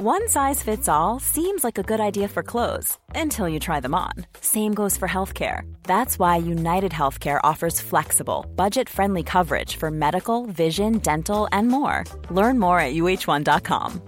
One size fits all seems like a good idea for clothes until you try them on. Same goes for healthcare. That's why United Healthcare offers flexible, budget friendly coverage for medical, vision, dental, and more. Learn more at uh1.com.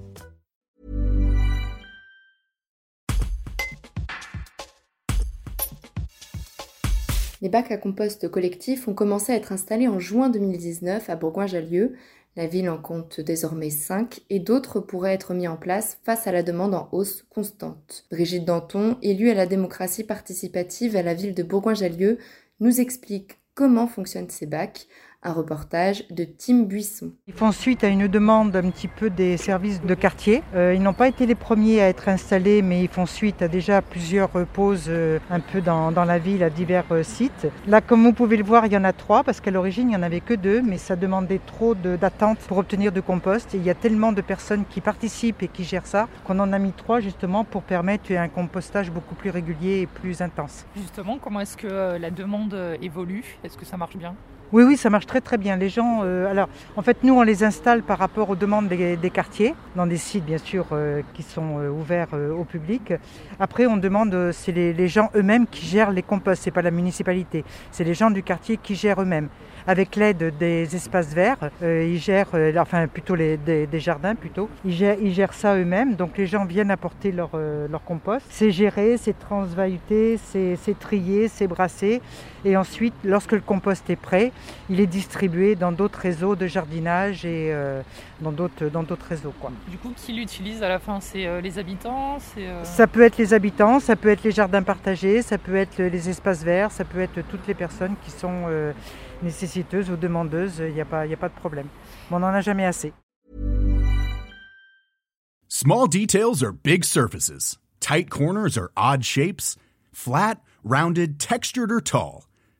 Les bacs à compost collectifs ont commencé à être installés en juin 2019 à Bourgoin-Jallieu la ville en compte désormais 5 et d'autres pourraient être mis en place face à la demande en hausse constante. Brigitte Danton, élue à la démocratie participative à la ville de Bourgoin-Jallieu, nous explique comment fonctionnent ces bacs un reportage de Tim Buisson. Ils font suite à une demande un petit peu des services de quartier. Euh, ils n'ont pas été les premiers à être installés, mais ils font suite à déjà plusieurs pauses euh, un peu dans, la ville à divers euh, sites. Là, comme vous pouvez le voir, il y en a trois parce qu'à l'origine, il n'y en avait que deux, mais ça demandait trop d'attente pour obtenir de compost. Et il y a tellement de personnes qui participent et qui gèrent ça qu'on en a mis trois justement pour permettre un compostage beaucoup plus régulier et plus intense. Justement, comment est-ce que la demande évolue? Est-ce que ça marche bien? Oui, oui, ça marche très très bien. Les gens, euh, alors en fait, nous on les installe par rapport aux demandes des, quartiers, dans des sites bien sûr euh, qui sont euh, ouverts au public. Après, on demande, c'est les, gens eux-mêmes qui gèrent les composts, c'est pas la municipalité, c'est les gens du quartier qui gèrent eux-mêmes avec l'aide des espaces verts. Ils gèrent, enfin plutôt des, jardins plutôt. Ils gèrent, ça eux-mêmes. Donc les gens viennent apporter leur, leur compost. C'est géré, c'est transvaluté, c'est trié, c'est brassé. Et ensuite, lorsque le compost est prêt, il est distribué dans d'autres réseaux de jardinage et dans d'autres dans d'autres réseaux. Quoi. Du coup, qui l'utilise à la fin? C'est les habitants? Ça peut être les habitants, ça peut être les jardins partagés, ça peut être les espaces verts, ça peut être toutes les personnes qui sont nécessiteuse ou demandeuse, il n'y a, pas, a pas de problème. Mais on n'en a jamais assez. Small details are big surfaces. Tight corners are odd shapes. Flat, rounded, textured, or tall.